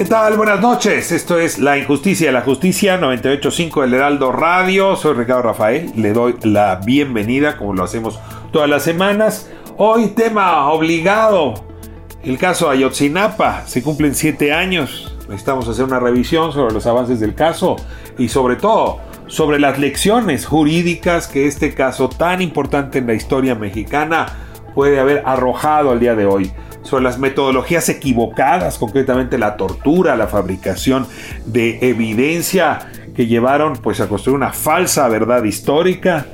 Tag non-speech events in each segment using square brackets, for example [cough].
¿Qué tal? Buenas noches. Esto es La Injusticia de la Justicia 985 del Heraldo Radio. Soy Ricardo Rafael. Le doy la bienvenida como lo hacemos todas las semanas. Hoy tema obligado. El caso Ayotzinapa. Se cumplen siete años. Necesitamos hacer una revisión sobre los avances del caso y sobre todo sobre las lecciones jurídicas que este caso tan importante en la historia mexicana puede haber arrojado al día de hoy sobre las metodologías equivocadas, concretamente la tortura, la fabricación de evidencia que llevaron pues a construir una falsa verdad histórica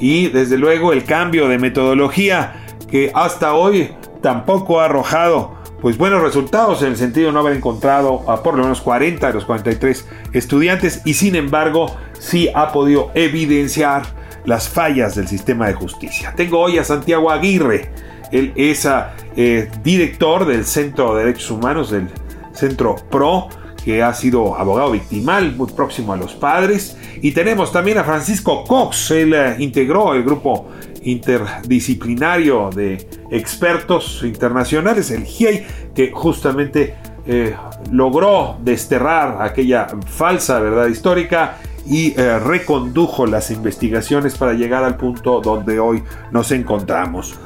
y desde luego el cambio de metodología que hasta hoy tampoco ha arrojado pues buenos resultados en el sentido de no haber encontrado a por lo menos 40 de los 43 estudiantes y sin embargo sí ha podido evidenciar las fallas del sistema de justicia. Tengo hoy a Santiago Aguirre, él es eh, director del Centro de Derechos Humanos, del Centro PRO, que ha sido abogado victimal, muy próximo a los padres. Y tenemos también a Francisco Cox, él eh, integró el grupo interdisciplinario de expertos internacionales, el GIEI, que justamente eh, logró desterrar aquella falsa verdad histórica y recondujo las investigaciones para llegar al punto donde hoy nos encontramos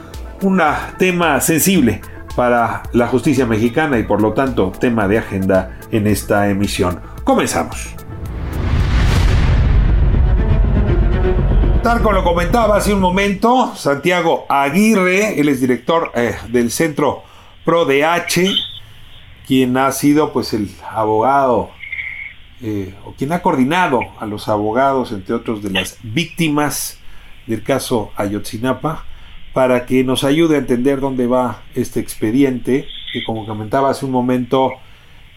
un tema sensible para la justicia mexicana y por lo tanto tema de agenda en esta emisión. Comenzamos. Tal lo comentaba hace un momento, Santiago Aguirre, él es director eh, del Centro ProDH, quien ha sido pues el abogado eh, o quien ha coordinado a los abogados, entre otros, de las víctimas del caso Ayotzinapa para que nos ayude a entender dónde va este expediente, que como comentaba hace un momento,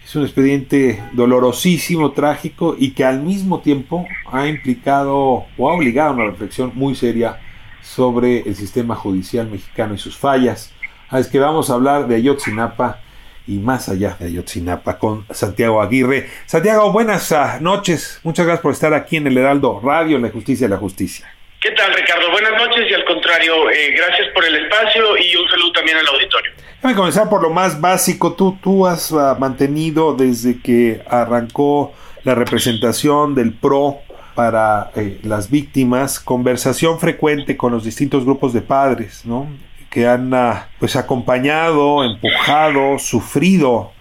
es un expediente dolorosísimo, trágico y que al mismo tiempo ha implicado o ha obligado a una reflexión muy seria sobre el sistema judicial mexicano y sus fallas. Ah, es que vamos a hablar de Ayotzinapa y más allá de Ayotzinapa con Santiago Aguirre. Santiago, buenas ah, noches. Muchas gracias por estar aquí en el Heraldo Radio, La Justicia de la Justicia. ¿Qué tal, Ricardo? Buenas noches y al contrario, eh, gracias por el espacio y un saludo también al auditorio. Déjame comenzar por lo más básico. Tú, tú has uh, mantenido desde que arrancó la representación del PRO para eh, las víctimas conversación frecuente con los distintos grupos de padres, ¿no? Que han uh, pues acompañado, empujado, sufrido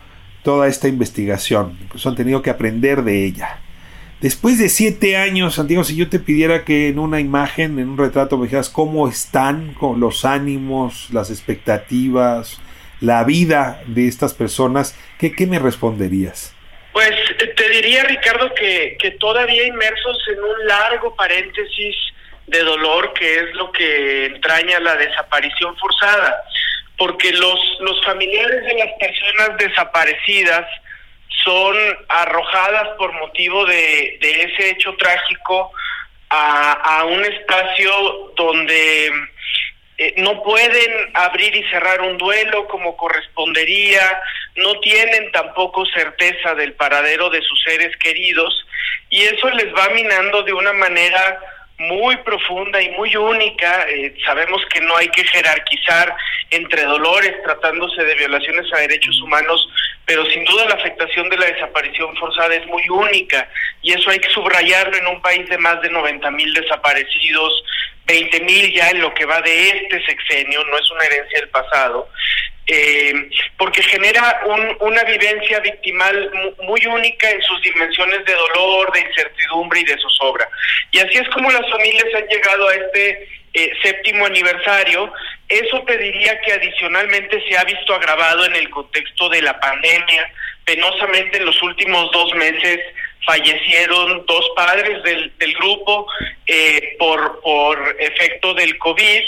toda esta investigación. Pues han tenido que aprender de ella. Después de siete años, Santiago, si yo te pidiera que en una imagen, en un retrato, me dijeras cómo están con los ánimos, las expectativas, la vida de estas personas, ¿qué, qué me responderías? Pues te diría, Ricardo, que, que todavía inmersos en un largo paréntesis de dolor, que es lo que entraña la desaparición forzada, porque los, los familiares de las personas desaparecidas, son arrojadas por motivo de, ese hecho trágico a, un espacio donde eh, no pueden abrir y cerrar un duelo como correspondería, no tienen tampoco certeza del paradero de sus seres queridos y eso les va minando de una manera muy profunda y muy única. Eh, sabemos que no hay que jerarquizar entre dolores tratándose de violaciones a derechos humanos, pero sin duda la afectación de la desaparición forzada es muy única y eso hay que subrayarlo en un país de más de 90 mil desaparecidos, 20 mil ya en lo que va de este sexenio, no es una herencia del pasado. Eh, porque genera una vivencia victimal muy única en sus dimensiones de dolor, de incertidumbre y de zozobra. Y así es como las familias han llegado a este eh, séptimo aniversario. Eso pediría que adicionalmente se ha visto agravado en el contexto de la pandemia. Penosamente en los últimos dos meses fallecieron dos padres del, del grupo eh, por, por efecto del COVID.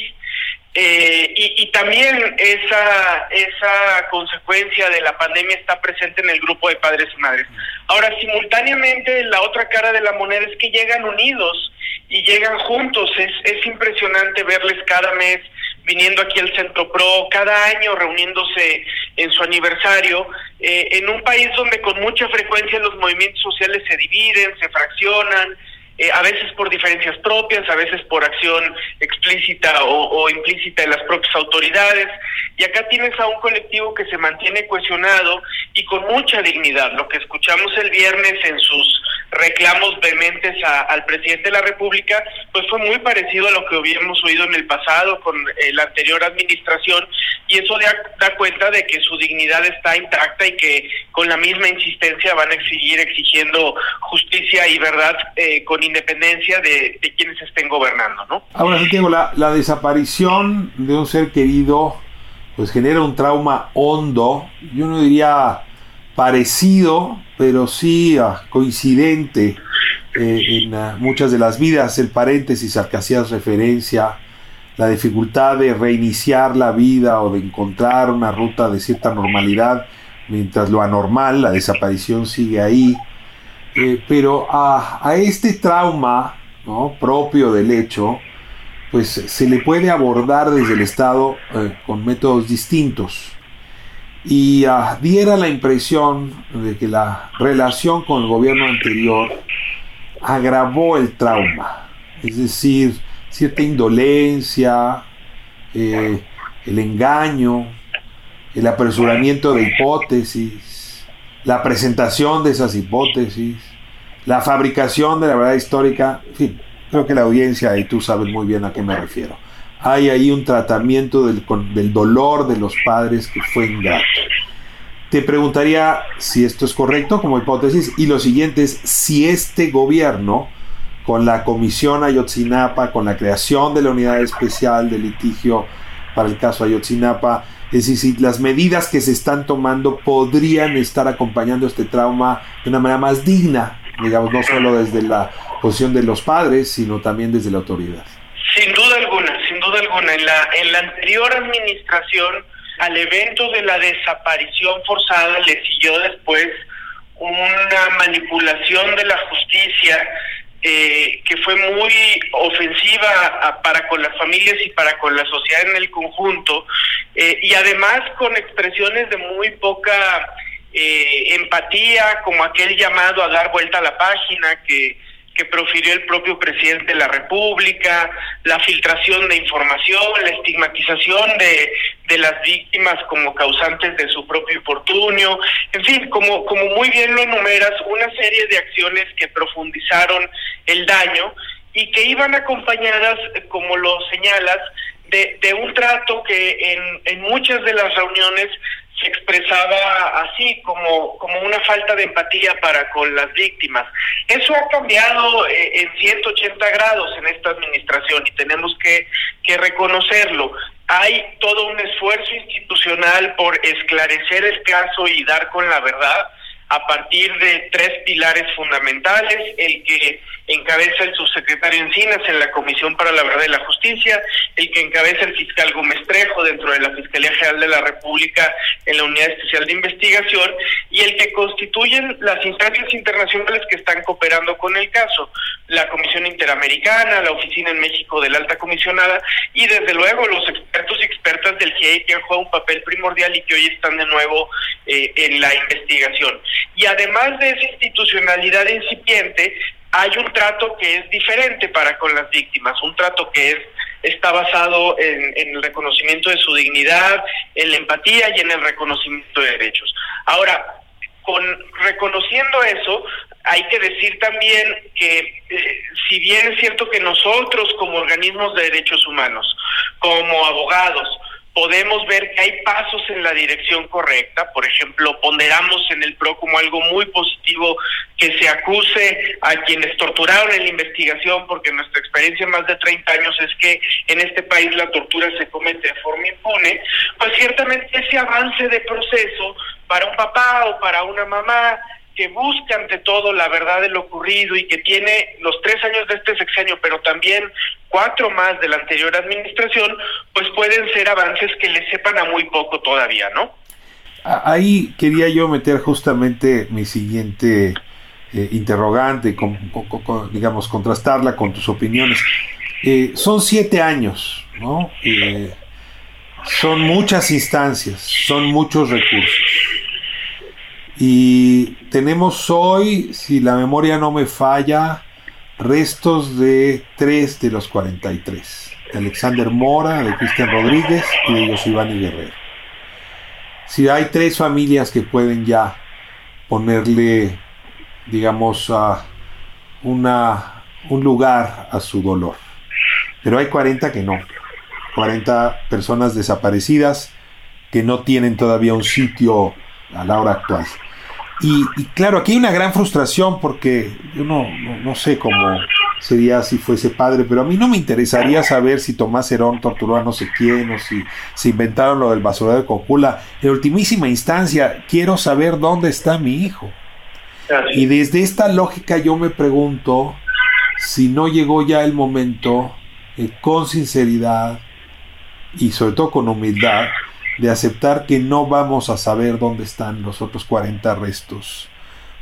Eh, y, también esa, esa consecuencia de la pandemia está presente en el grupo de padres y madres. Ahora, simultáneamente, la otra cara de la moneda es que llegan unidos y llegan juntos. Es, es impresionante verles cada mes viniendo aquí al Centro Pro, cada año reuniéndose en su aniversario, eh, en un país donde con mucha frecuencia los movimientos sociales se dividen, se fraccionan, eh, a veces por diferencias propias, a veces por acción explícita o, implícita de las propias autoridades. Y acá tienes a un colectivo que se mantiene cohesionado y con mucha dignidad. Lo que escuchamos el viernes en sus reclamos vehementes al presidente de la República, pues fue muy parecido a lo que habíamos oído en el pasado con eh, la anterior administración y eso da, cuenta de que su dignidad está intacta y que con la misma insistencia van a seguir exigiendo justicia y verdad eh, con independencia de, quienes estén gobernando, ¿no? Ahora, Santiago, la, la desaparición de un ser querido pues genera un trauma hondo, yo no diría parecido, pero sí ah, coincidente eh, en ah, muchas de las vidas. El paréntesis al que hacías referencia, la dificultad de reiniciar la vida o de encontrar una ruta de cierta normalidad, mientras lo anormal, la desaparición sigue ahí. Eh, pero a, este trauma propio del hecho, pues se le puede abordar desde el Estado eh, con métodos distintos. Y ah, diera la impresión de que la relación con el gobierno anterior agravó el trauma. Es decir, cierta indolencia, eh, el engaño, el apresuramiento de hipótesis, la presentación de esas hipótesis, la fabricación de la verdad histórica, en fin, creo que la audiencia y tú sabes muy bien a qué me refiero. Hay ahí un tratamiento del, del dolor de los padres que fue ingrato. Te preguntaría si esto es correcto como hipótesis y lo siguiente es si este gobierno, con la comisión Ayotzinapa, con la creación de la unidad especial de litigio para el caso Ayotzinapa, es decir, las medidas que se están tomando podrían estar acompañando este trauma de una manera más digna, digamos, no solo desde la posición de los padres, sino también desde la autoridad. Sin duda alguna, sin duda alguna. En la, en la anterior administración, al evento de la desaparición forzada le siguió después una manipulación de la justicia eh, que fue muy ofensiva para con las familias y para con la sociedad en el conjunto, eh, y además con expresiones de muy poca eh, empatía, como aquel llamado a dar vuelta a la página que que profirió el propio presidente de la República, la filtración de información, la estigmatización de, de las víctimas como causantes de su propio infortunio, en fin, como, como muy bien lo enumeras, una serie de acciones que profundizaron el daño y que iban acompañadas, como lo señalas, de, de un trato que en, en muchas de las reuniones se expresaba así, como, como una falta de empatía para con las víctimas. Eso ha cambiado eh, en 180 grados en esta administración y tenemos que, que reconocerlo. Hay todo un esfuerzo institucional por esclarecer el caso y dar con la verdad a partir de tres pilares fundamentales, el que encabeza el subsecretario Encinas en la Comisión para la Verdad y la Justicia, el que encabeza el fiscal Gómez Trejo dentro de la Fiscalía General de la República en la Unidad Especial de Investigación y el que constituyen las instancias internacionales que están cooperando con el caso, la Comisión Interamericana, la Oficina en México de la Alta Comisionada y desde luego los expertos y expertas del GIEI que han jugado un papel primordial y que hoy están de nuevo eh, en la investigación. Y además de esa institucionalidad incipiente, hay un trato que es diferente para con las víctimas, un trato que es está basado en, el reconocimiento de su dignidad, en la empatía y en el reconocimiento de derechos. Ahora, con reconociendo eso, hay que decir también que eh, si bien es cierto que nosotros como organismos de derechos humanos, como abogados, podemos ver que hay pasos en la dirección correcta. Por ejemplo, ponderamos en el PRO como algo muy positivo que se acuse a quienes torturaron en la investigación, porque nuestra experiencia en más de 30 años es que en este país la tortura se comete de forma impune. Pues ciertamente ese avance de proceso para un papá o para una mamá que busca ante todo la verdad de lo ocurrido y que tiene los tres años de este sexenio, pero también cuatro más de la anterior administración, pues pueden ser avances que le sepan a muy poco todavía, ¿no? Ahí quería yo meter justamente mi siguiente eh, interrogante, digamos, contrastarla con tus opiniones. Eh, son siete años, ¿no? Eh, son muchas instancias, son muchos recursos. Y tenemos hoy, si la memoria no me falla, restos de tres de los 43. De Alexander Mora, de Cristian Rodríguez y de Yosibani Guerrero. Si hay tres familias que pueden ya ponerle, digamos, a una, un lugar a su dolor. Pero hay 40 que no. 40 personas desaparecidas que no tienen todavía un sitio a la hora actual. Y, claro, aquí hay una gran frustración porque yo no, no, sé cómo sería si fuese padre, pero a mí no me interesaría saber si Tomás Herón torturó a no sé quién o si se inventaron lo del basurero de Cocula. En ultimísima instancia, quiero saber dónde está mi hijo. Y desde esta lógica yo me pregunto si no llegó ya el momento, eh, con sinceridad y sobre todo con humildad, de aceptar que no vamos a saber dónde están los otros 40 restos,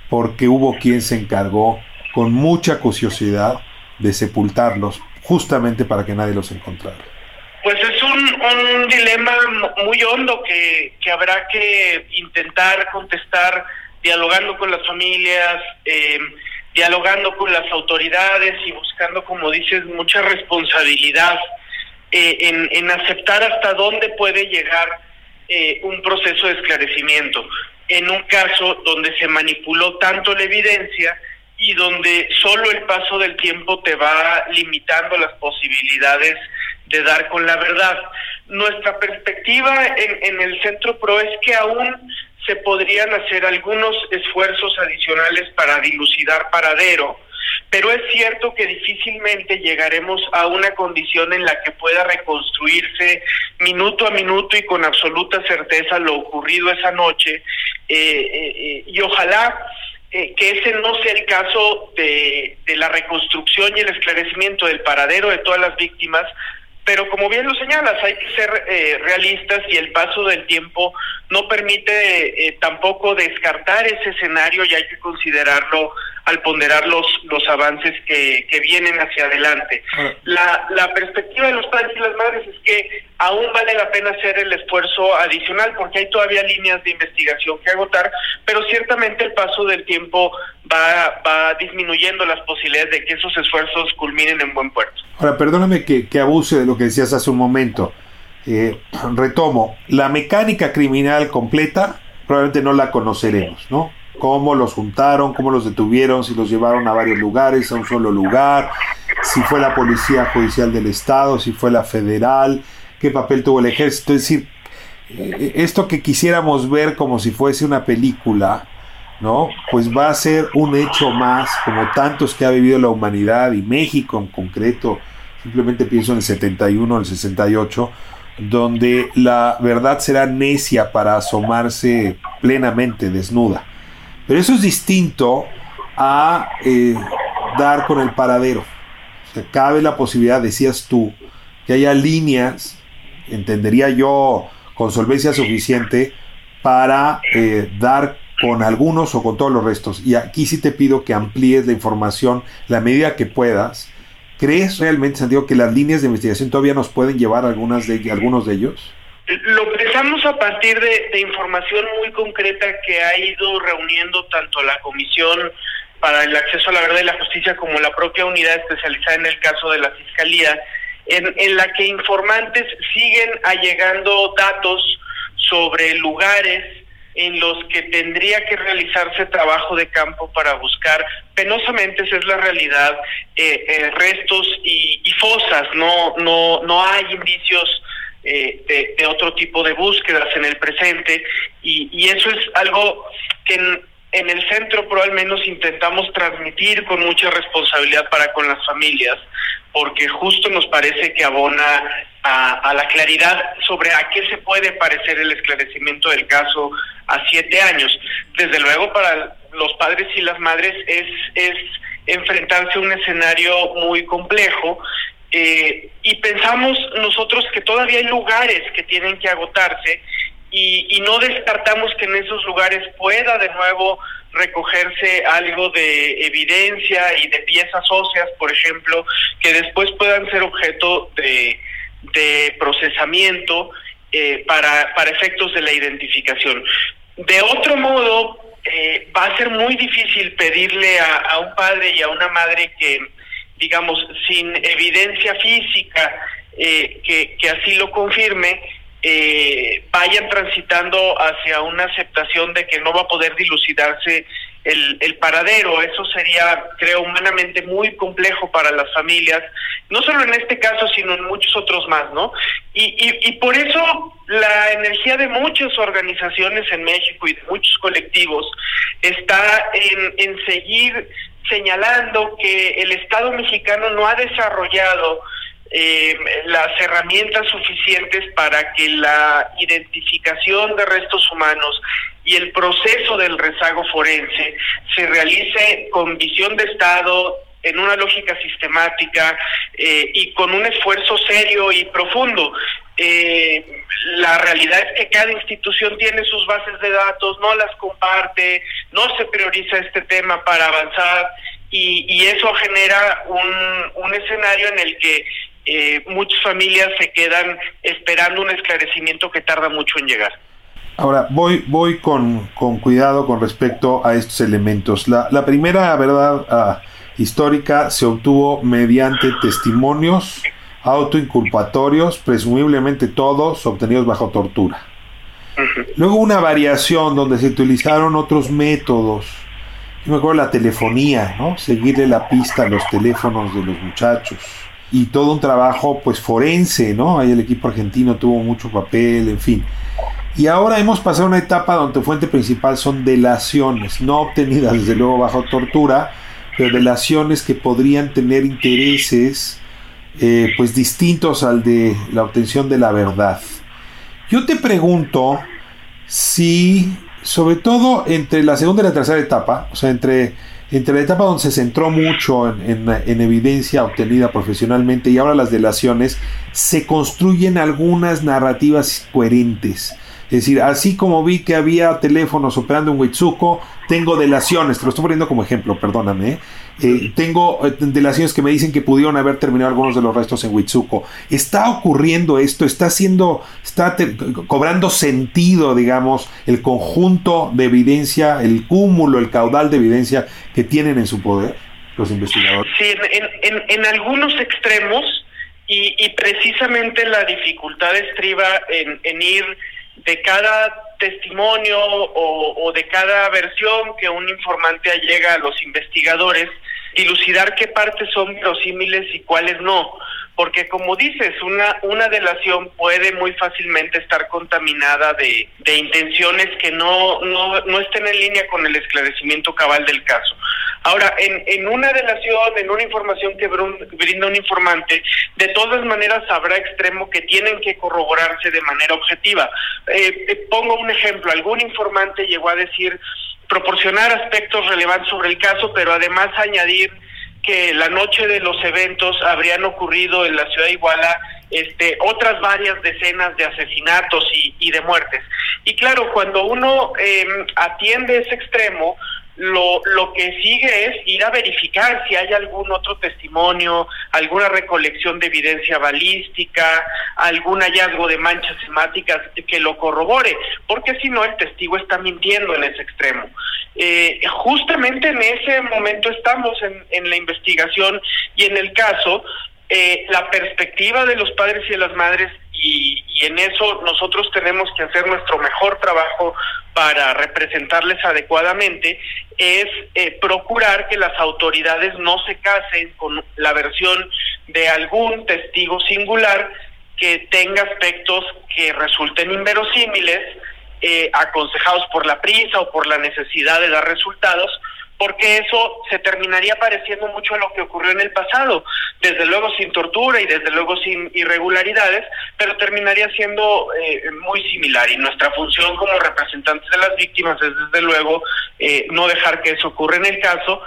porque hubo quien se encargó con mucha curiosidad de sepultarlos, justamente para que nadie los encontrara. Pues es un, dilema muy hondo que, habrá que intentar contestar dialogando con las familias, em, dialogando con las autoridades y buscando, como dices, mucha responsabilidad eh, en, aceptar hasta dónde puede llegar eh, un proceso de esclarecimiento. En un caso donde se manipuló tanto la evidencia y donde solo el paso del tiempo te va limitando las posibilidades de dar con la verdad. Nuestra perspectiva en, en el Centro PRO es que aún se podrían hacer algunos esfuerzos adicionales para dilucidar paradero, pero es cierto que difícilmente llegaremos a una condición en la que pueda reconstruirse minuto a minuto y con absoluta certeza lo ocurrido esa noche. Eh, eh, eh, y ojalá que ese no sea el caso de, la reconstrucción y el esclarecimiento del paradero de todas las víctimas, pero como bien lo señalas, hay que ser realistas y el paso del tiempo no permite tampoco descartar ese escenario y hay que considerarlo al ponderar los, los avances que, que vienen hacia adelante. Ah. La, la perspectiva de los padres y las madres es que aún vale la pena hacer el esfuerzo adicional porque hay todavía líneas de investigación que agotar, pero ciertamente el paso del tiempo va, va disminuyendo las posibilidades de que esos esfuerzos culminen en buen puerto. Ahora, perdóname que, que abuse de lo que decías hace un momento. Eh, retomo, la mecánica criminal completa probablemente no la conoceremos, ¿no? Cómo los juntaron, cómo los detuvieron, si los llevaron a varios lugares, a un solo lugar, si fue la Policía Judicial del Estado, si fue la federal, qué papel tuvo el ejército. Es decir, eh, esto que quisiéramos ver como si fuese una película, ¿no? Pues va a ser un hecho más, como tantos que ha vivido la humanidad y México en concreto, simplemente pienso en el 71, el 68, donde la verdad será necia para asomarse plenamente desnuda. Pero eso es distinto a eh, dar con el paradero. cabe la posibilidad, decías tú, que haya líneas, entendería yo, con solvencia suficiente para eh, dar con algunos o con todos los restos. Y aquí sí te pido que amplíes la información la medida que puedas. ¿Crees realmente, Santiago, que las líneas de investigación todavía nos pueden llevar algunas de, algunos de ellos? Lo pensamos a partir de, información muy concreta que ha ido reuniendo tanto la Comisión para el Acceso a la Verdad y la Justicia como la propia unidad especializada en el caso de la Fiscalía, en, la que informantes siguen allegando datos sobre lugares en los que tendría que realizarse trabajo de campo para buscar, penosamente esa es la realidad, eh, eh, restos y, y, fosas, no, no, no hay indicios de, otro tipo de búsquedas en el presente y, eso es algo que en, el centro pro al menos intentamos transmitir con mucha responsabilidad para con las familias, porque justo nos parece que abona a, la claridad sobre a qué se puede parecer el esclarecimiento del caso a siete años. Desde luego para los padres y las madres es, es enfrentarse a un escenario muy complejo eh, y pensamos nosotros que todavía hay lugares que tienen que agotarse y, no descartamos que en esos lugares pueda de nuevo recogerse algo de evidencia y de piezas óseas, por ejemplo, que después puedan ser objeto de, procesamiento eh, para, para efectos de la identificación. De otro modo, eh, va a ser muy difícil pedirle a, un padre y a una madre que, digamos, sin evidencia física eh, que, que así lo confirme, eh, vayan transitando hacia una aceptación de que no va a poder dilucidarse el, el, paradero. Eso sería, creo, humanamente muy complejo para las familias, no solo en este caso, sino en muchos otros más, ¿no? Y, y, y por eso la energía de muchas organizaciones en México y de muchos colectivos está en, en seguir señalando que el Estado mexicano no ha desarrollado eh, las herramientas suficientes para que la identificación de restos humanos y el proceso del rezago forense se realice con visión de Estado, en una lógica sistemática eh, y con un esfuerzo serio y profundo. Eh, la realidad es que cada institución tiene sus bases de datos, no las comparte, no se prioriza este tema para avanzar y, eso genera un, escenario en el que eh, muchas familias se quedan esperando un esclarecimiento que tarda mucho en llegar. Ahora, voy, voy con, con cuidado con respecto a estos elementos. La, la primera verdad ah, histórica se obtuvo mediante testimonios autoinculpatorios, presumiblemente todos obtenidos bajo tortura. Luego una variación donde se utilizaron otros métodos. Yo me acuerdo la telefonía, ¿no? Seguirle la pista a los teléfonos de los muchachos y todo un trabajo pues forense, ¿no? Ahí el equipo argentino tuvo mucho papel, en fin. Y ahora hemos pasado a una etapa donde tu fuente principal son delaciones, no obtenidas desde luego bajo tortura, pero delaciones que podrían tener intereses eh, pues distintos al de la obtención de la verdad. Yo te pregunto si, sobre todo entre la segunda y la tercera etapa, o sea, entre entre la etapa donde se centró mucho en, evidencia obtenida profesionalmente y ahora las delaciones, se construyen algunas narrativas coherentes. Es decir, así como vi que había teléfonos operando en Huitzuco, tengo delaciones, te lo estoy poniendo como ejemplo, perdóname. Eh, tengo eh, delaciones que me dicen que pudieron haber terminado algunos de los restos en Huitzuco. Está ocurriendo esto, está haciendo, está cobrando sentido, digamos, el conjunto de evidencia, el cúmulo, el caudal de evidencia que tienen en su poder los investigadores. Sí, en, algunos extremos y, precisamente la dificultad estriba en ir de cada testimonio o, de cada versión que un informante llega a los investigadores, dilucidar qué partes son verosímiles y cuáles no. Porque como dices, una, una delación puede muy fácilmente estar contaminada de, de intenciones que no, no, no estén en línea con el esclarecimiento cabal del caso. Ahora, en, en una delación, en una información que brinda un informante, de todas maneras habrá extremo que tienen que corroborarse de manera objetiva. Eh, eh, pongo un ejemplo, algún informante llegó a decir proporcionar aspectos relevantes sobre el caso, pero además añadir que la noche de los eventos habrían ocurrido en la ciudad de Iguala este, otras varias decenas de asesinatos y, y de muertes. Y claro, cuando uno eh, atiende ese extremo, lo, lo que sigue es ir a verificar si hay algún otro testimonio, alguna recolección de evidencia balística, algún hallazgo de manchas semáticas que lo corrobore, porque si no el testigo está mintiendo en ese extremo. Eh, justamente en ese momento estamos en, en la investigación y en el caso, eh, la perspectiva de los padres y de las madres y, en eso nosotros tenemos que hacer nuestro mejor trabajo para representarles adecuadamente, es eh, procurar que las autoridades no se casen con la versión de algún testigo singular que tenga aspectos que resulten inverosímiles, eh, aconsejados por la prisa o por la necesidad de dar resultados, porque eso se terminaría pareciendo mucho a lo que ocurrió en el pasado, desde luego sin tortura y desde luego sin irregularidades, pero terminaría siendo eh, muy similar. Y nuestra función como representantes de las víctimas es desde luego eh, no dejar que eso ocurra en el caso,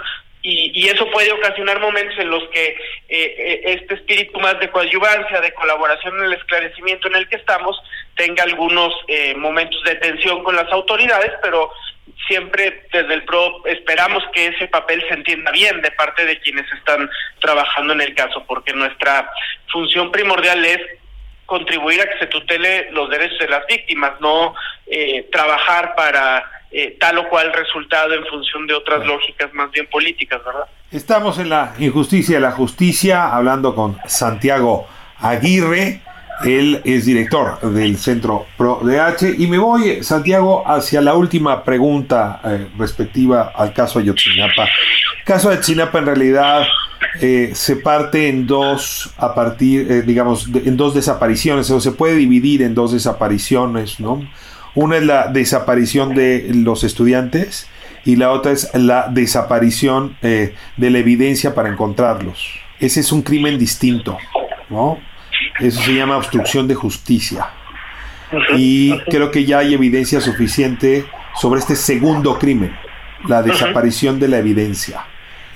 y, eso puede ocasionar momentos en los que eh, eh, este espíritu más de coadyuvancia, de colaboración en el esclarecimiento en el que estamos, tenga algunos eh, momentos de tensión con las autoridades, pero siempre desde el PRO esperamos que ese papel se entienda bien de parte de quienes están trabajando en el caso, porque nuestra función primordial es contribuir a que se tutele los derechos de las víctimas, no trabajar para eh, tal o cual resultado en función de otras lógicas más bien políticas, ¿verdad? Estamos en la injusticia de la justicia, hablando con Santiago Aguirre, él es director del Centro ProDH, y me voy, Santiago, hacia la última pregunta eh, respectiva al caso Ayotzinapa. El caso de Ayotzinapa en realidad eh, se parte en dos, a partir, digamos, en dos desapariciones, o se puede dividir en dos desapariciones, ¿no? Una es la desaparición de los estudiantes y la otra es la desaparición eh, de la evidencia para encontrarlos. Ese es un crimen distinto, ¿no? Eso se llama obstrucción de justicia. Y creo que ya hay evidencia suficiente sobre este segundo crimen, la desaparición de la evidencia.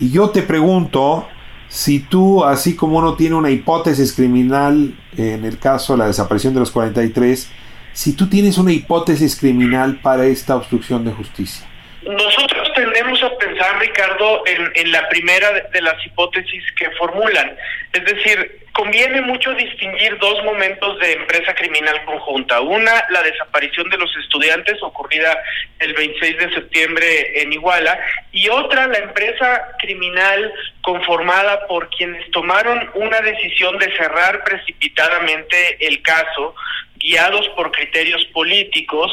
Y yo te pregunto si tú, así como uno tiene una hipótesis criminal en el caso de la desaparición de los 43, si tú tienes una hipótesis criminal para esta obstrucción de justicia? Nosotros tendemos a pensar, Ricardo, en, la primera de las hipótesis que formulan. Es decir, conviene mucho distinguir dos momentos de empresa criminal conjunta. Una, la desaparición de los estudiantes ocurrida el 26 de septiembre en Iguala, y otra, la empresa criminal conformada por quienes tomaron una decisión de cerrar precipitadamente el caso guiados por criterios políticos,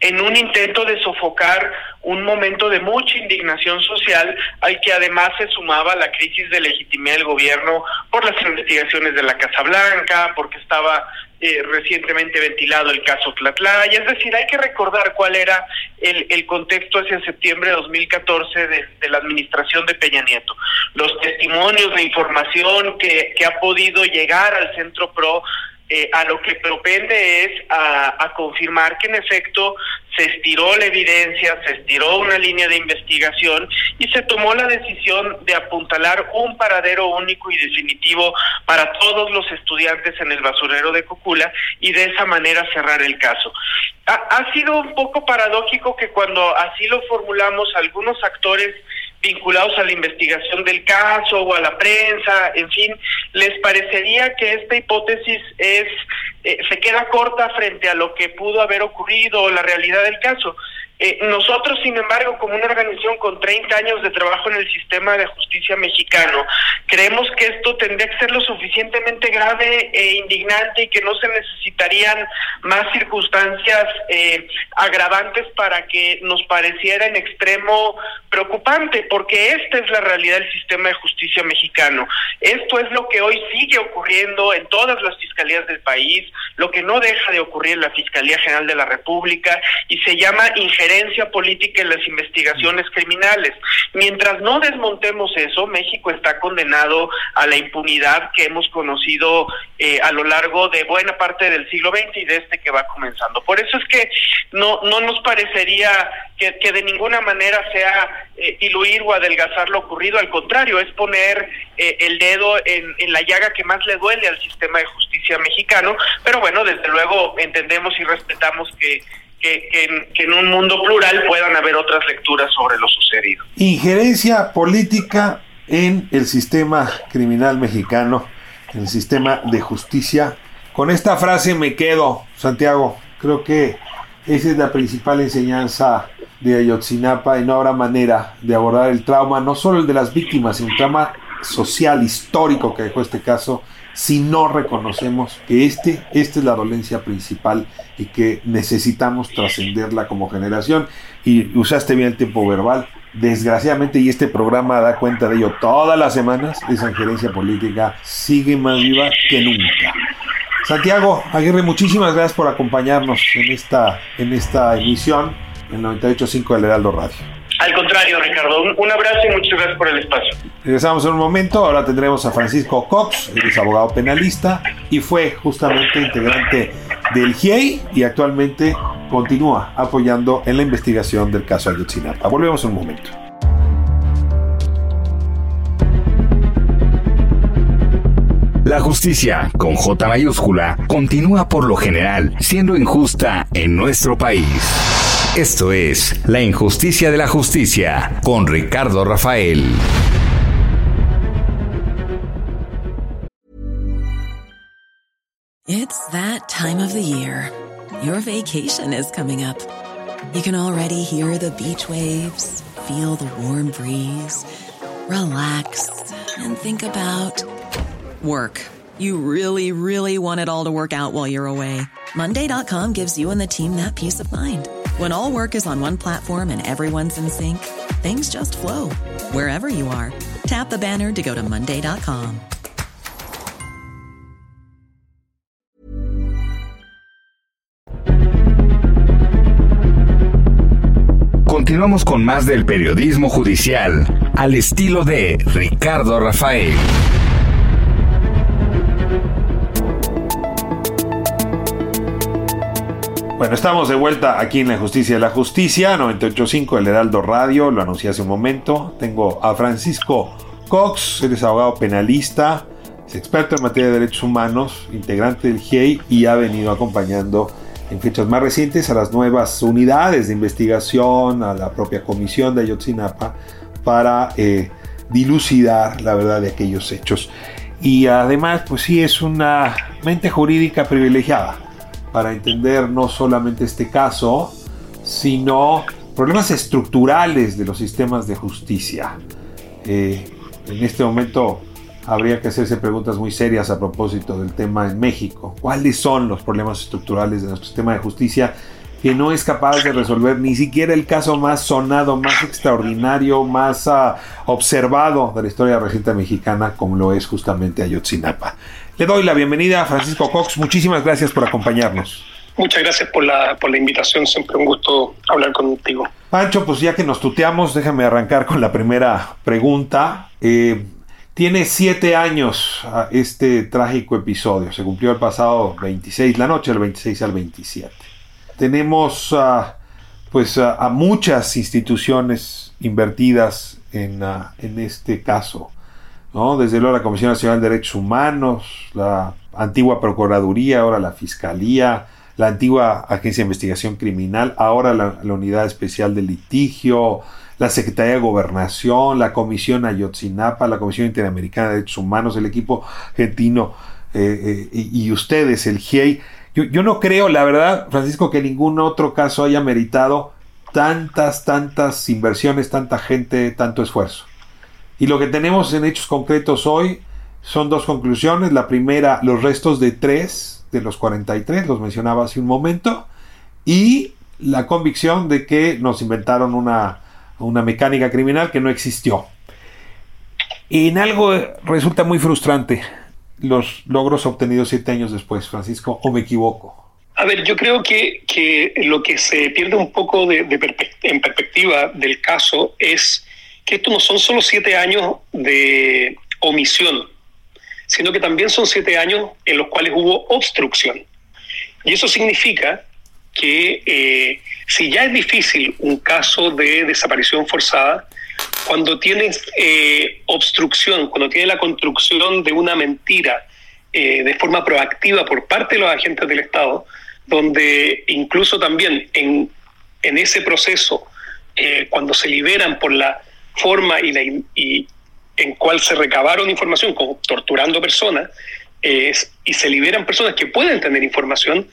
en un intento de sofocar un momento de mucha indignación social al que además se sumaba la crisis de legitimidad del gobierno por las investigaciones de la Casa Blanca, porque estaba eh, recientemente ventilado el caso Tlatlaya, es decir, hay que recordar cuál era el, contexto hacia septiembre de 2014 de, de, la administración de Peña Nieto. Los testimonios, de información que ha podido llegar al Centro PRO eh, a lo que propende es a, confirmar que en efecto se estiró la evidencia, se estiró una línea de investigación y se tomó la decisión de apuntalar un paradero único y definitivo para todos los estudiantes en el basurero de Cocula y de esa manera cerrar el caso. ha sido un poco paradójico que cuando así lo formulamos algunos actores vinculados a la investigación del caso o a la prensa, en fin, les parecería que esta hipótesis es eh, se queda corta frente a lo que pudo haber ocurrido o la realidad del caso. Eh, nosotros, sin embargo, como una organización con 30 años de trabajo en el sistema de justicia mexicano, creemos que esto tendría que ser lo suficientemente grave e indignante y que no se necesitarían más circunstancias eh, agravantes para que nos pareciera en extremo preocupante, porque esta es la realidad del sistema de justicia mexicano. Esto es lo que hoy sigue ocurriendo en todas las fiscalías del país, lo que no deja de ocurrir en la Fiscalía General de la República y se llama injerencia política en las investigaciones criminales. Mientras no desmontemos eso, México está condenado a la impunidad que hemos conocido eh, a lo largo de buena parte del siglo XX y de este que va comenzando. Por eso es que no, no nos parecería que, de ninguna manera sea eh, diluir o adelgazar lo ocurrido, al contrario, es poner eh, el dedo en, en la llaga que más le duele al sistema de justicia mexicano, pero bueno, desde luego entendemos y respetamos que que, en, un mundo plural puedan haber otras lecturas sobre lo sucedido. Injerencia política en el sistema criminal mexicano, en el sistema de justicia. Con esta frase me quedo, Santiago. Creo que esa es la principal enseñanza de Ayotzinapa y no habrá manera de abordar el trauma, no solo el de las víctimas, sino el trauma social, histórico que dejó este caso si no reconocemos que este, esta es la dolencia principal y que necesitamos trascenderla como generación. Y usaste bien el tiempo verbal. Desgraciadamente, y este programa da cuenta de ello todas las semanas, esa injerencia política sigue más viva que nunca. Santiago Aguirre, muchísimas gracias por acompañarnos en esta, en esta emisión en 98.5 del Heraldo Radio. Al contrario, Ricardo, un, abrazo y muchas gracias por el espacio. Regresamos en un momento, ahora tendremos a Francisco Cox, él es abogado penalista y fue justamente integrante del GIEI y actualmente continúa apoyando en la investigación del caso Ayotzinapa. Volvemos en un momento. La justicia, con J mayúscula, continúa por lo general siendo injusta en nuestro país. Esto es La injusticia de la justicia con Ricardo Rafael. It's that time of the year. Your vacation is coming up. You can already hear the beach waves, feel the warm breeze, relax and think about Work. You really, really want it all to work out while you're away. Monday.com gives you and the team that peace of mind. When all work is on one platform and everyone's in sync, things just flow wherever you are. Tap the banner to go to Monday.com. Continuamos con más del periodismo judicial al estilo de Ricardo Rafael. Bueno, estamos de vuelta aquí en la Justicia de la Justicia, 98.5 El Heraldo Radio, lo anuncié hace un momento. Tengo a Francisco Cox, él es abogado penalista, es experto en materia de derechos humanos, integrante del GIEI y ha venido acompañando en fechas más recientes a las nuevas unidades de investigación, a la propia comisión de Ayotzinapa, para eh, dilucidar la verdad de aquellos hechos. Y además, pues sí, es una mente jurídica privilegiada para entender no solamente este caso, sino problemas estructurales de los sistemas de justicia. Eh, en este momento habría que hacerse preguntas muy serias a propósito del tema en México. ¿Cuáles son los problemas estructurales de nuestro sistema de justicia que no es capaz de resolver ni siquiera el caso más sonado, más extraordinario, más ah, observado de la historia reciente mexicana como lo es justamente Ayotzinapa? Le doy la bienvenida a Francisco Cox. Muchísimas gracias por acompañarnos. Muchas gracias por la, por la invitación. Siempre un gusto hablar contigo. Pancho, pues ya que nos tuteamos, déjame arrancar con la primera pregunta. Eh, tiene siete años este trágico episodio. Se cumplió el pasado 26, la noche del 26 al 27. Tenemos pues a muchas instituciones invertidas en, en este caso. Desde luego la Comisión Nacional de Derechos Humanos, la antigua Procuraduría, ahora la Fiscalía, la antigua Agencia de Investigación Criminal, ahora la, Unidad Especial de Litigio, la Secretaría de Gobernación, la Comisión Ayotzinapa, la Comisión Interamericana de Derechos Humanos, el equipo argentino eh, eh, y, ustedes, el GIEI. Yo, yo no creo, la verdad, Francisco, que ningún otro caso haya meritado tantas, tantas inversiones, tanta gente, tanto esfuerzo. Y lo que tenemos en hechos concretos hoy son dos conclusiones. La primera, los restos de tres de los 43, los mencionaba hace un momento, y la convicción de que nos inventaron una, una mecánica criminal que no existió. En algo resulta muy frustrante los logros obtenidos siete años después, Francisco, o me equivoco. A ver, yo creo que, que lo que se pierde un poco de, en perspectiva del caso es que estos no son solo siete años de omisión, sino que también son siete años en los cuales hubo obstrucción. Y eso significa que eh, si ya es difícil un caso de desaparición forzada, cuando tienes eh, obstrucción, cuando tienes la construcción de una mentira eh, de forma proactiva por parte de los agentes del Estado, donde incluso también en, en ese proceso, cuando se liberan por la forma y, la, y en cual se recabaron información, como torturando personas, y se liberan personas que pueden tener información,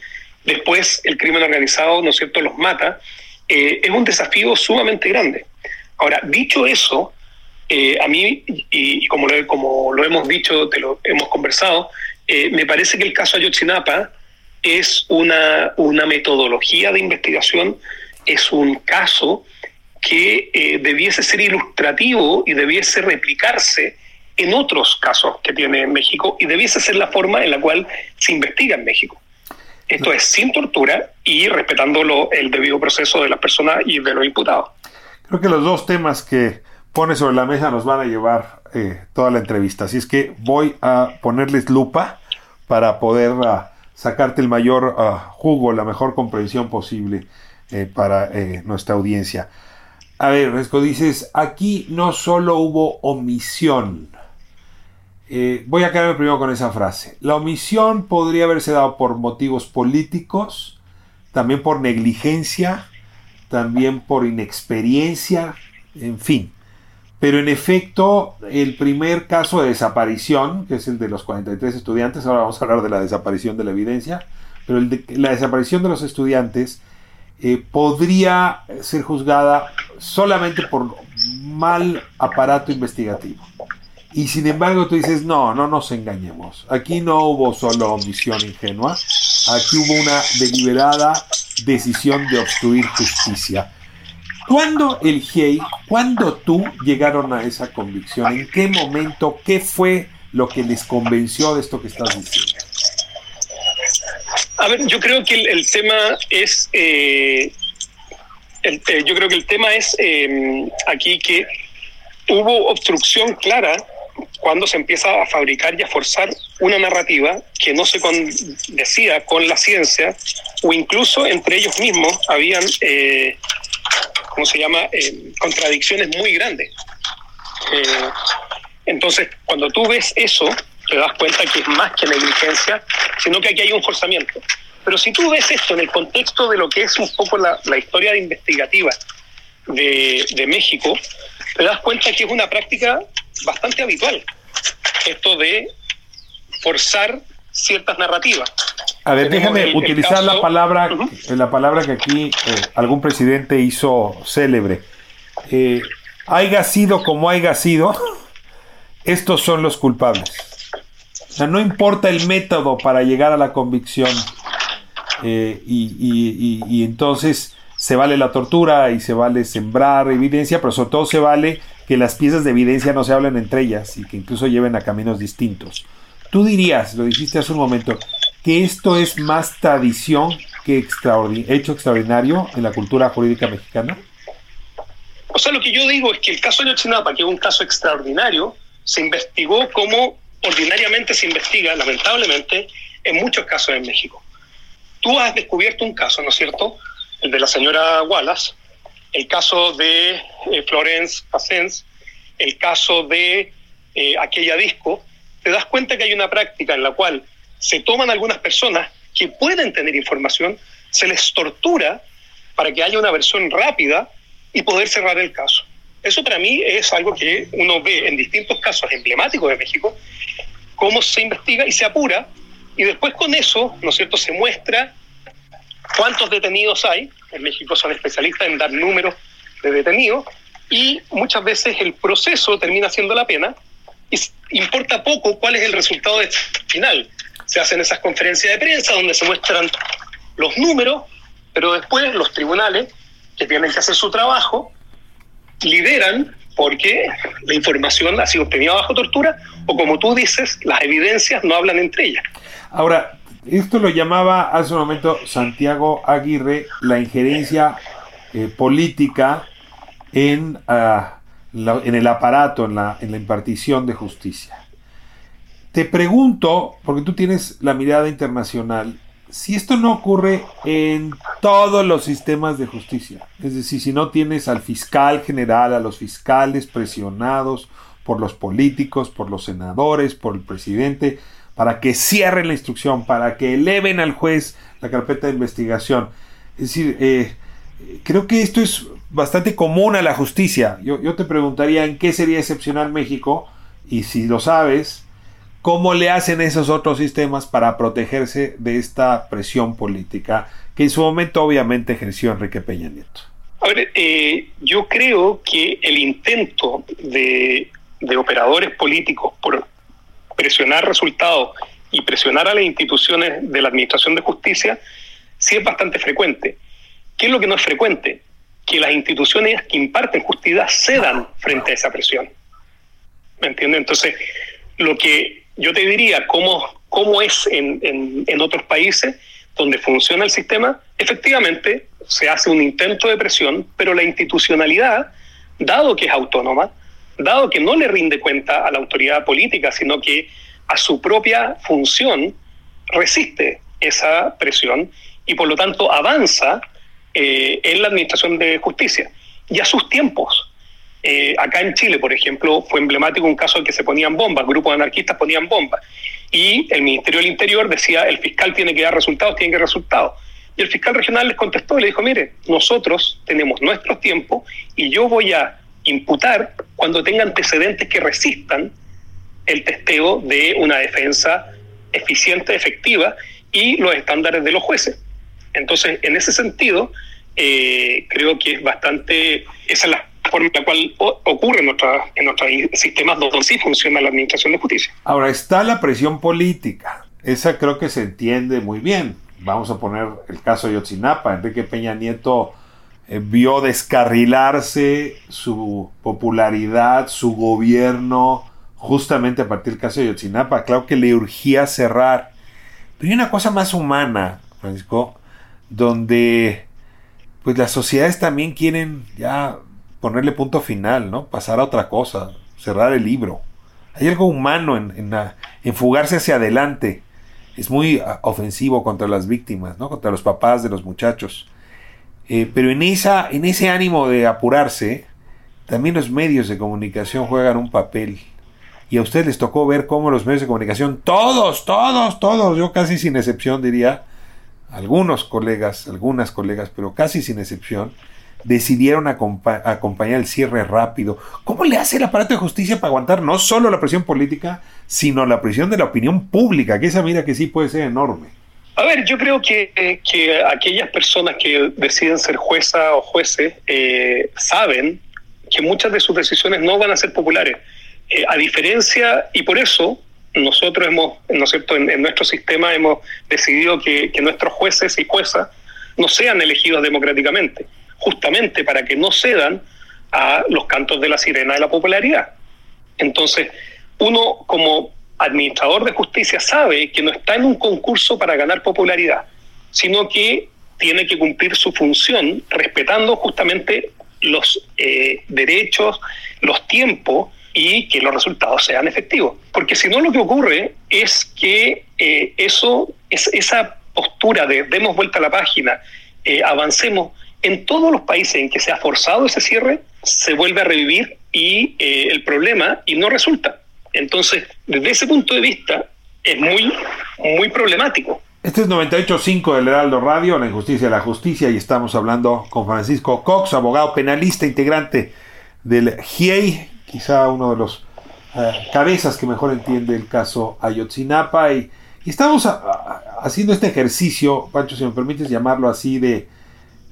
después el crimen organizado, ¿no es cierto?, los mata, eh, es un desafío sumamente grande. Ahora, dicho eso, eh, a mí, y, como, lo, como lo hemos dicho, te lo hemos conversado, eh, me parece que el caso Ayotzinapa es una, una metodología de investigación, es un caso que eh, debiese ser ilustrativo y debiese replicarse en otros casos que tiene México y debiese ser la forma en la cual se investiga en México. Esto es sin tortura y respetando el debido proceso de las personas y de los imputados. Creo que los dos temas que pone sobre la mesa nos van a llevar eh, toda la entrevista. Así es que voy a ponerles lupa para poder uh, sacarte el mayor uh, jugo, la mejor comprensión posible eh, para eh, nuestra audiencia. A ver, Resco, dices, aquí no solo hubo omisión. Eh, voy a quedarme primero con esa frase. La omisión podría haberse dado por motivos políticos, también por negligencia, también por inexperiencia, en fin. Pero en efecto, el primer caso de desaparición, que es el de los 43 estudiantes, ahora vamos a hablar de la desaparición de la evidencia, pero la desaparición de los estudiantes eh, podría ser juzgada solamente por mal aparato investigativo. Y sin embargo tú dices, no, no nos engañemos. Aquí no hubo solo omisión ingenua, aquí hubo una deliberada decisión de obstruir justicia. ¿Cuándo el GIEI, cuándo tú llegaron a esa convicción? ¿En qué momento? ¿Qué fue lo que les convenció de esto que estás diciendo? A ver, yo creo que el, tema es, eh, eh, yo creo que el tema es eh, aquí que hubo obstrucción clara cuando se empieza a fabricar y a forzar una narrativa que no se decía con la ciencia o incluso entre ellos mismos habían, ¿cómo se llama?, contradicciones muy grandes. entonces, cuando tú ves eso, te das cuenta que es más que negligencia, sino que aquí hay un forzamiento. Pero si tú ves esto en el contexto de lo que es un poco la, historia investigativa de, de, México, te das cuenta que es una práctica bastante habitual, esto de forzar ciertas narrativas. A ver, déjame utilizar la palabra, la palabra que aquí eh, algún presidente hizo célebre. Eh, haya sido como haya sido, [laughs] estos son los culpables. O sea, no importa el método para llegar a la convicción eh, y, entonces se vale la tortura y se vale sembrar evidencia, pero sobre todo se vale que las piezas de evidencia no se hablen entre ellas y que incluso lleven a caminos distintos. Tú dirías, lo dijiste hace un momento, que esto es más tradición que hecho extraordinario en la cultura jurídica mexicana? O sea, lo que yo digo es que el caso de Yotzinapa, que es un caso extraordinario, se investigó como ordinariamente se investiga, lamentablemente, en muchos casos en México. Tú has descubierto un caso, ¿no es cierto? El de la señora Wallace, el caso de eh, Florence Passens, el caso de eh, aquella disco. Te das cuenta que hay una práctica en la cual se toman algunas personas que pueden tener información, se les tortura para que haya una versión rápida y poder cerrar el caso. Eso para mí es algo que uno ve en distintos casos emblemáticos de México, cómo se investiga y se apura, y después con eso, ¿no es cierto?, se muestra cuántos detenidos hay. En México son especialistas en dar números de detenidos, y muchas veces el proceso termina siendo la pena, y importa poco cuál es el resultado final. Se hacen esas conferencias de prensa donde se muestran los números, pero después los tribunales, que tienen que hacer su trabajo, lideran porque la información ha sido obtenida bajo tortura o como tú dices, las evidencias no hablan entre ellas. Ahora, esto lo llamaba hace un momento Santiago Aguirre la injerencia eh, política en, ah, en el aparato, en la, en la impartición de justicia. Te pregunto, porque tú tienes la mirada internacional, si esto no ocurre en todos los sistemas de justicia, es decir, si no tienes al fiscal general, a los fiscales presionados por los políticos, por los senadores, por el presidente, para que cierren la instrucción, para que eleven al juez la carpeta de investigación. Es decir, eh, creo que esto es bastante común a la justicia. Yo, yo te preguntaría en qué sería excepcional México, y si lo sabes, ¿Cómo le hacen esos otros sistemas para protegerse de esta presión política que en su momento obviamente ejerció Enrique Peña Nieto? A ver, eh, yo creo que el intento de, operadores políticos por presionar resultados y presionar a las instituciones de la Administración de Justicia sí es bastante frecuente. ¿Qué es lo que no es frecuente? Que las instituciones que imparten justicia cedan frente a esa presión. ¿Me entiendes? Entonces, lo que yo te diría, ¿cómo, cómo es en, en, en otros países donde funciona el sistema? Efectivamente, se hace un intento de presión, pero la institucionalidad, dado que es autónoma, dado que no le rinde cuenta a la autoridad política, sino que a su propia función, resiste esa presión y por lo tanto avanza eh, en la administración de justicia y a sus tiempos. Eh, acá en Chile, por ejemplo, fue emblemático un caso en que se ponían bombas, grupos anarquistas ponían bombas, y el Ministerio del Interior decía, el fiscal tiene que dar resultados, tiene que dar resultados. Y el fiscal regional les contestó y le dijo, mire, nosotros tenemos nuestro tiempo y yo voy a imputar cuando tenga antecedentes que resistan el testeo de una defensa eficiente, efectiva y los estándares de los jueces. Entonces, en ese sentido, eh, creo que es bastante, esa es la forma en la cual ocurre en, nuestros sistemas donde sí funciona la administración de justicia. Ahora, está la presión política. Esa creo que se entiende muy bien. Vamos a poner el caso de Yotzinapa. Enrique Peña Nieto eh, vio descarrilarse su popularidad, su gobierno, justamente a partir del caso de Yotzinapa. Claro que le urgía cerrar. Pero hay una cosa más humana, Francisco, donde pues las sociedades también quieren ya ponerle punto final, ¿no? Pasar a otra cosa, cerrar el libro. Hay algo humano en, en, fugarse hacia adelante. Es muy ah, ofensivo contra las víctimas, ¿no? Contra los papás de los muchachos. Eh, pero en, esa, en ese ánimo de apurarse, también los medios de comunicación juegan un papel. Y a ustedes les tocó ver cómo los medios de comunicación, todos, todos, todos, yo casi sin excepción diría, algunos colegas, algunas colegas, pero casi sin excepción, decidieron acompañar el cierre rápido. ¿Cómo le hace el aparato de justicia para aguantar no solo la presión política, sino la presión de la opinión pública? Que esa mira que sí puede ser enorme. A ver, yo creo que, eh, que aquellas personas que deciden ser jueza o jueces eh, saben que muchas de sus decisiones no van a ser populares. Eh, a diferencia, y por eso nosotros hemos, ¿no es cierto?, en, nuestro sistema hemos decidido que, que, nuestros jueces y juezas no sean elegidos democráticamente, justamente para que no cedan a los cantos de la sirena de la popularidad. Entonces, uno como administrador de justicia sabe que no está en un concurso para ganar popularidad, sino que tiene que cumplir su función respetando justamente los eh, derechos, los tiempos y que los resultados sean efectivos. Porque si no lo que ocurre es que eh, eso, es, esa postura de demos vuelta a la página, eh, avancemos, en todos los países en que se ha forzado ese cierre, se vuelve a revivir y el problema y no resulta. Entonces, desde ese punto de vista, es muy, muy problemático. Este es 98.5 del Heraldo Radio, La Injusticia la Justicia, y estamos hablando con Francisco Cox, abogado penalista integrante del GIEI, quizá uno de los eh, cabezas que mejor entiende el caso Ayotzinapa, y, y estamos haciendo este ejercicio, Pancho, si me permites llamarlo así, de,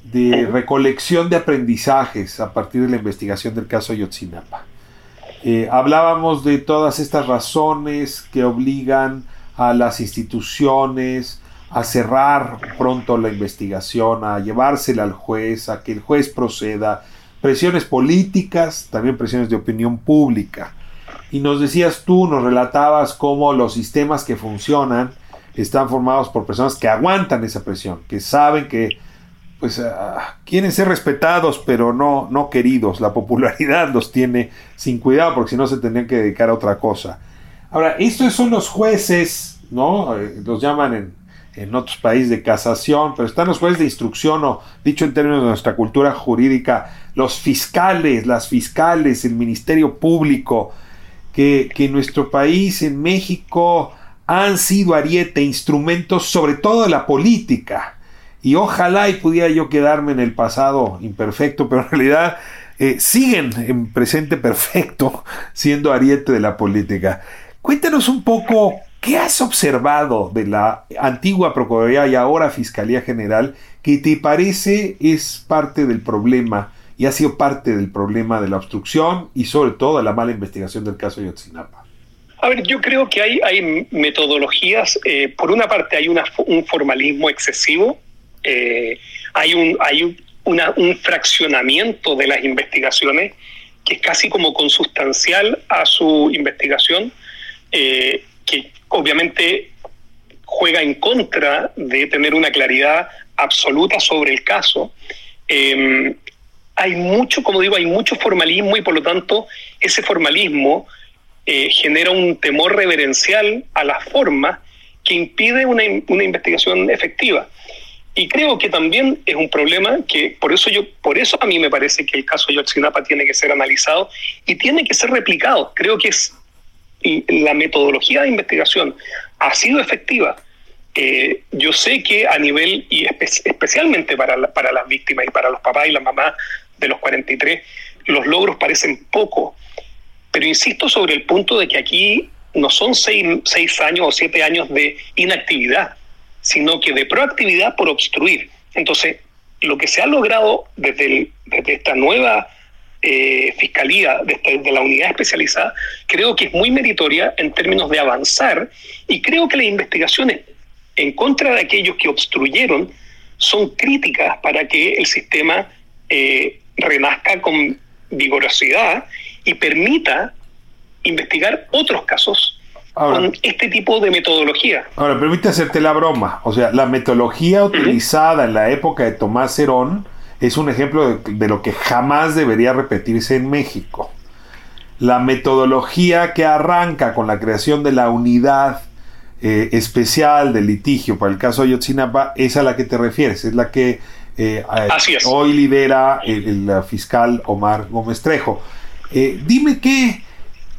de recolección de aprendizajes a partir de la investigación del caso Ayotzinapa. Eh, hablábamos de todas estas razones que obligan a las instituciones a cerrar pronto la investigación, a llevársela al juez, a que el juez proceda, presiones políticas, también presiones de opinión pública. Y nos decías tú, nos relatabas cómo los sistemas que funcionan están formados por personas que aguantan esa presión, que saben que pues ah, quieren ser respetados, pero no, no queridos. La popularidad los tiene sin cuidado, porque si no se tendrían que dedicar a otra cosa. Ahora, estos son los jueces, ¿no? Eh, los llaman en, en otros países de casación, pero están los jueces de instrucción, o dicho en términos de nuestra cultura jurídica, los fiscales, las fiscales, el Ministerio Público, que, que en nuestro país, en México, han sido ariete, instrumentos sobre todo de la política y ojalá y pudiera yo quedarme en el pasado imperfecto, pero en realidad eh, siguen en presente perfecto [laughs] siendo ariete de la política. Cuéntanos un poco qué has observado de la antigua Procuraduría y ahora Fiscalía General que te parece es parte del problema y ha sido parte del problema de la obstrucción y sobre todo de la mala investigación del caso de Yotzinapa. A ver, yo creo que hay, hay metodologías, eh, por una parte hay un formalismo excesivo eh, hay un, hay un fraccionamiento de las investigaciones que es casi como consustancial a su investigación, eh, que obviamente juega en contra de tener una claridad absoluta sobre el caso. Em, hay mucho, como digo, hay mucho formalismo y por lo tanto ese formalismo eh, genera un temor reverencial a la forma que impide una, una, investigación efectiva. Y creo que también es un problema que por eso yo, por eso a mí me parece que el caso Yotzinapa tiene que ser analizado y tiene que ser replicado. Creo que es la metodología de investigación ha sido efectiva. Eh, yo sé que a nivel, y especialmente para, para las víctimas y para los papás y las mamás de los 43, los logros parecen poco. Pero insisto sobre el punto de que aquí no son seis, seis años o siete años de inactividad, sino que de proactividad por obstruir. Entonces, lo que se ha logrado desde, desde esta nueva eh, fiscalía, de, la unidad especializada, creo que es muy meritoria en términos de avanzar y creo que las investigaciones en contra de aquellos que obstruyeron son críticas para que el sistema eh, renazca con vigorosidad y permita investigar otros casos con este tipo de metodología. Ahora, permite hacerte la broma. O sea, la metodología utilizada en la época de Tomás Herón es un ejemplo de, lo que jamás debería repetirse en México. La metodología que arranca con la creación de la unidad eh, especial de litigio para el caso Ayotzinapa es a la que te refieres, es la que eh, hoy lidera el, fiscal Omar Gómez Trejo. Eh, dime qué,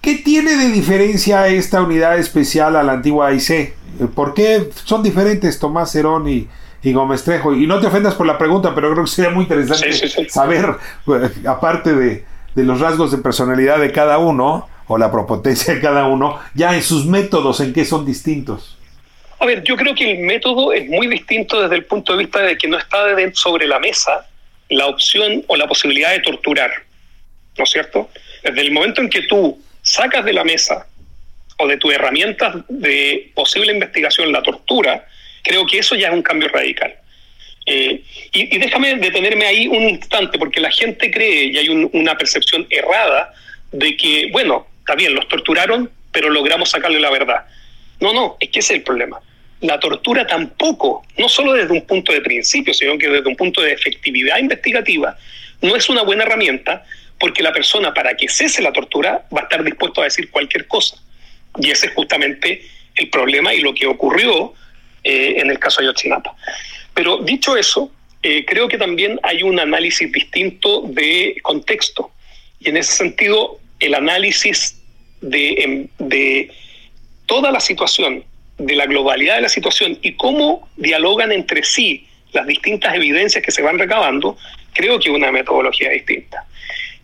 qué tiene de diferencia esta unidad especial a la antigua AIC. ¿Por qué son diferentes Tomás Herón y, y Gómez Trejo? Y no te ofendas por la pregunta, pero creo que sería muy interesante saber, aparte de, de los rasgos de personalidad de cada uno, o la propotencia de cada uno, ya en sus métodos, en qué son distintos. A ver, yo creo que el método es muy distinto desde el punto de vista de que no está sobre la mesa la opción o la posibilidad de torturar, ¿no es cierto? Desde el momento en que tú sacas de la mesa o de tus herramientas de posible investigación la tortura, creo que eso ya es un cambio radical. Eh, y, déjame detenerme ahí un instante, porque la gente cree y hay una percepción errada de que, bueno, está bien, los torturaron, pero logramos sacarle la verdad. No, no, es que ese es el problema la tortura tampoco, no solo desde un punto de principio, sino que desde un punto de efectividad investigativa, no es una buena herramienta porque la persona para que cese la tortura va a estar dispuesto a decir cualquier cosa. Y ese es justamente el problema y lo que ocurrió eh, en el caso de Ayotzinapa. Pero dicho eso, eh, creo que también hay un análisis distinto de contexto. Y en ese sentido, el análisis de, de toda la situación de la globalidad de la situación y cómo dialogan entre sí las distintas evidencias que se van recabando, creo que es una metodología distinta.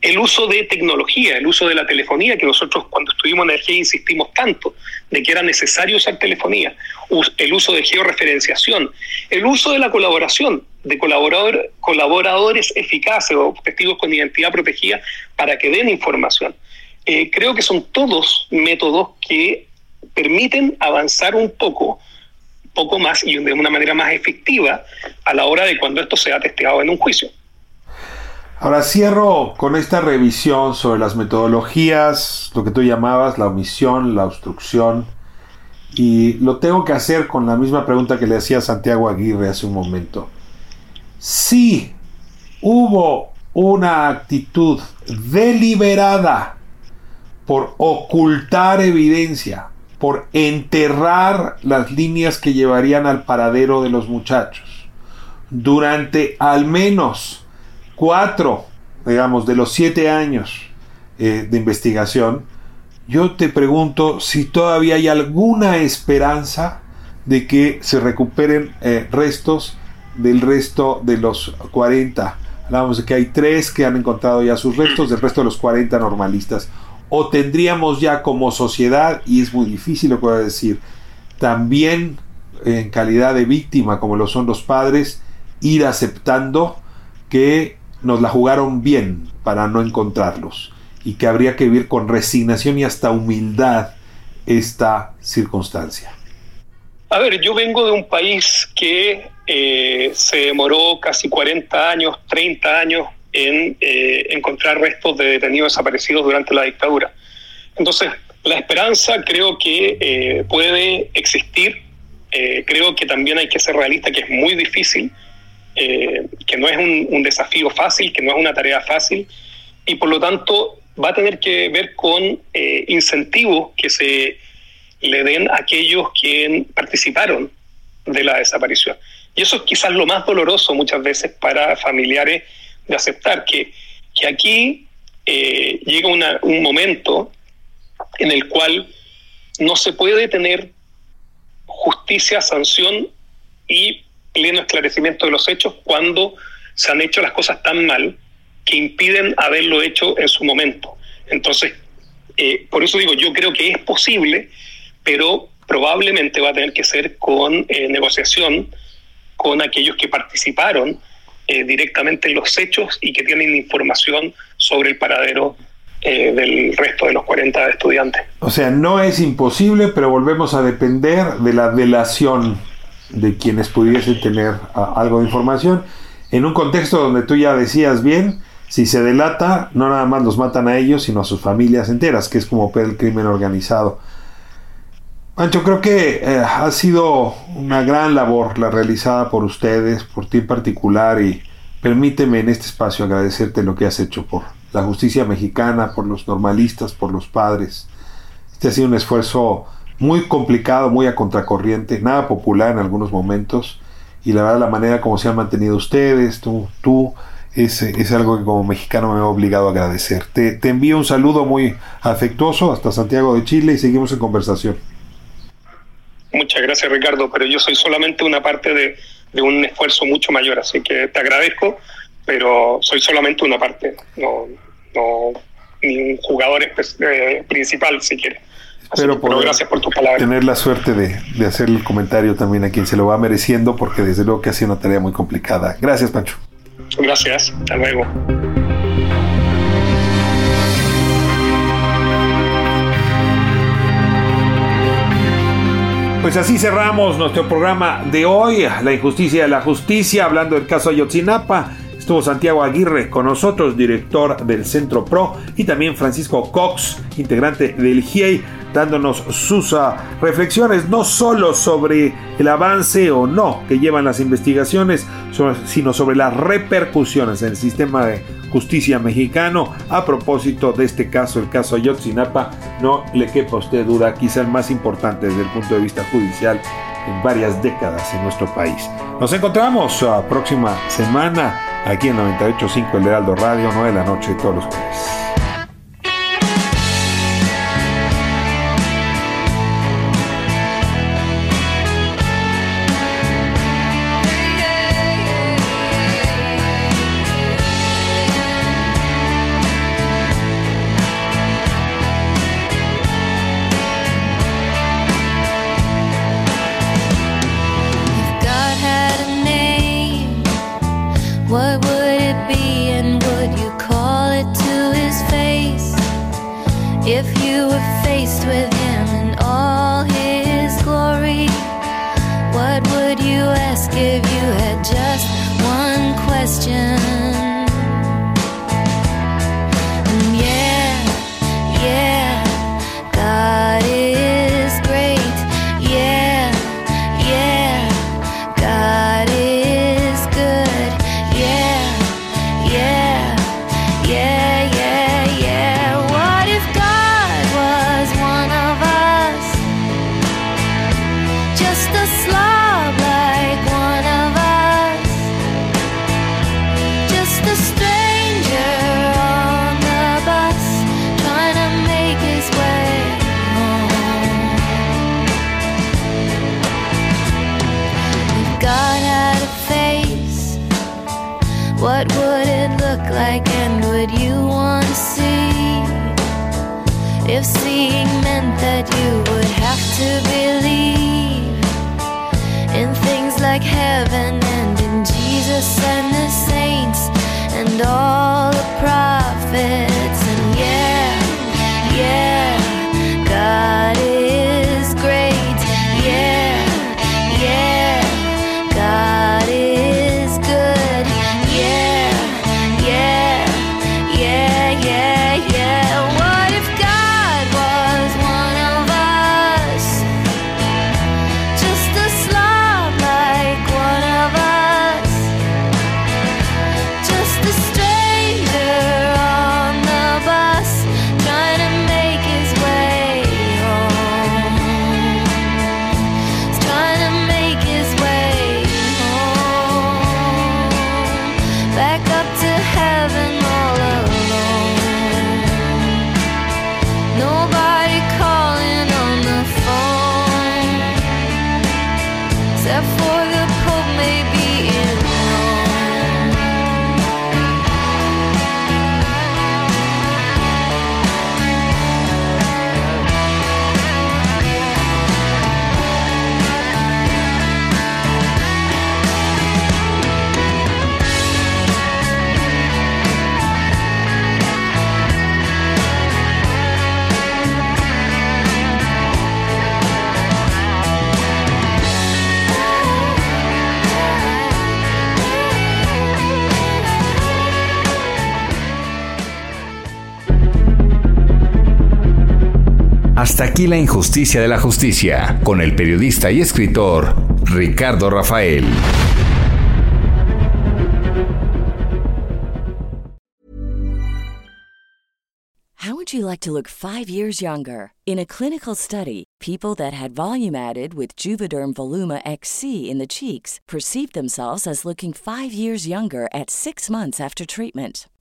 El uso de tecnología, el uso de la telefonía, que nosotros cuando estuvimos en energía insistimos tanto de que era necesario usar telefonía, el uso de georreferenciación, el uso de la colaboración, de colaborador, colaboradores eficaces o testigos con identidad protegida para que den información. Eh, creo que son todos métodos que permiten avanzar un poco, poco más y de una manera más efectiva a la hora de cuando esto sea testeado en un juicio. Ahora cierro con esta revisión sobre las metodologías, lo que tú llamabas la omisión, la obstrucción, y lo tengo que hacer con la misma pregunta que le hacía Santiago Aguirre hace un momento. Si hubo una actitud deliberada por ocultar evidencia, por enterrar las líneas que llevarían al paradero de los muchachos. Durante al menos cuatro, digamos, de los siete años eh, de investigación, yo te pregunto si todavía hay alguna esperanza de que se recuperen eh, restos del resto de los 40. Hablamos de que hay tres que han encontrado ya sus restos, del resto de los 40 normalistas o tendríamos ya como sociedad, y es muy difícil lo que voy a decir, también en calidad de víctima, como lo son los padres, ir aceptando que nos la jugaron bien para no encontrarlos y que habría que vivir con resignación y hasta humildad esta circunstancia. A ver, yo vengo de un país que eh, se demoró casi 40 años, 30 años en eh, encontrar restos de detenidos desaparecidos durante la dictadura. Entonces, la esperanza creo que eh, puede existir, eh, creo que también hay que ser realista, que es muy difícil, que no es un, desafío fácil, que no es una tarea fácil, y por lo tanto va a tener que ver con incentivos que se le den a aquellos que participaron de la desaparición. Y eso es quizás lo más doloroso muchas veces para familiares de aceptar, que, que aquí eh, llega un momento en el cual no se puede tener justicia, sanción y pleno esclarecimiento de los hechos cuando se han hecho las cosas tan mal que impiden haberlo hecho en su momento. Entonces, eh, por eso digo, yo creo que es posible, pero probablemente va a tener que ser con eh, negociación con aquellos que participaron eh, directamente en los hechos y que tienen información sobre el paradero eh, del resto de los 40 estudiantes. O sea, no es imposible, pero volvemos a depender de la delación de quienes pudiesen tener algo de información. En un contexto donde tú ya decías bien, si se delata, no nada más los matan a ellos, sino a sus familias enteras, que es como el crimen organizado. Ancho, creo que eh, ha sido una gran labor la realizada por ustedes, por ti en particular, y permíteme en este espacio agradecerte lo que has hecho por la justicia mexicana, por los normalistas, por los padres. Este ha sido un esfuerzo muy complicado, muy a contracorriente, nada popular en algunos momentos, y la verdad la manera como se han mantenido ustedes, tú, tú, es, es algo que como mexicano me he obligado a agradecer. Te, te envío un saludo muy afectuoso hasta Santiago de Chile y seguimos en conversación. Muchas gracias, Ricardo, pero yo soy solamente una parte de, un esfuerzo mucho mayor, así que te agradezco, pero soy solamente una parte, no, no ni un jugador eh, principal, si quieres. Pero, gracias por tu palabra. Tener la suerte de, de hacer el comentario también a quien se lo va mereciendo, porque desde luego que ha sido una tarea muy complicada. Gracias, Pancho. Gracias, hasta luego. Pues así cerramos nuestro programa de hoy, La injusticia de la justicia, hablando del caso Ayotzinapa. Estuvo Santiago Aguirre con nosotros, director del Centro PRO, y también Francisco Cox, integrante del GIEI, dándonos sus ah, reflexiones no solo sobre el avance o no que llevan las investigaciones, sino sobre las repercusiones en el sistema de justicia mexicano. A propósito de este caso, el caso Ayotzinapa, no le quepa a usted duda, quizá el más importante desde el punto de vista judicial en varias décadas en nuestro país. Nos encontramos la próxima semana aquí en 98.5 El Heraldo Radio, 9 de la noche todos los jueves. you would have to believe in things like heaven and in Jesus and Hasta aquí la injusticia de la justicia, con el periodista y escritor Ricardo Rafael. How would you like to look five years younger? In a clinical study, people that had volume added with Juvederm Voluma XC in the cheeks perceived themselves as looking five years younger at six months after treatment.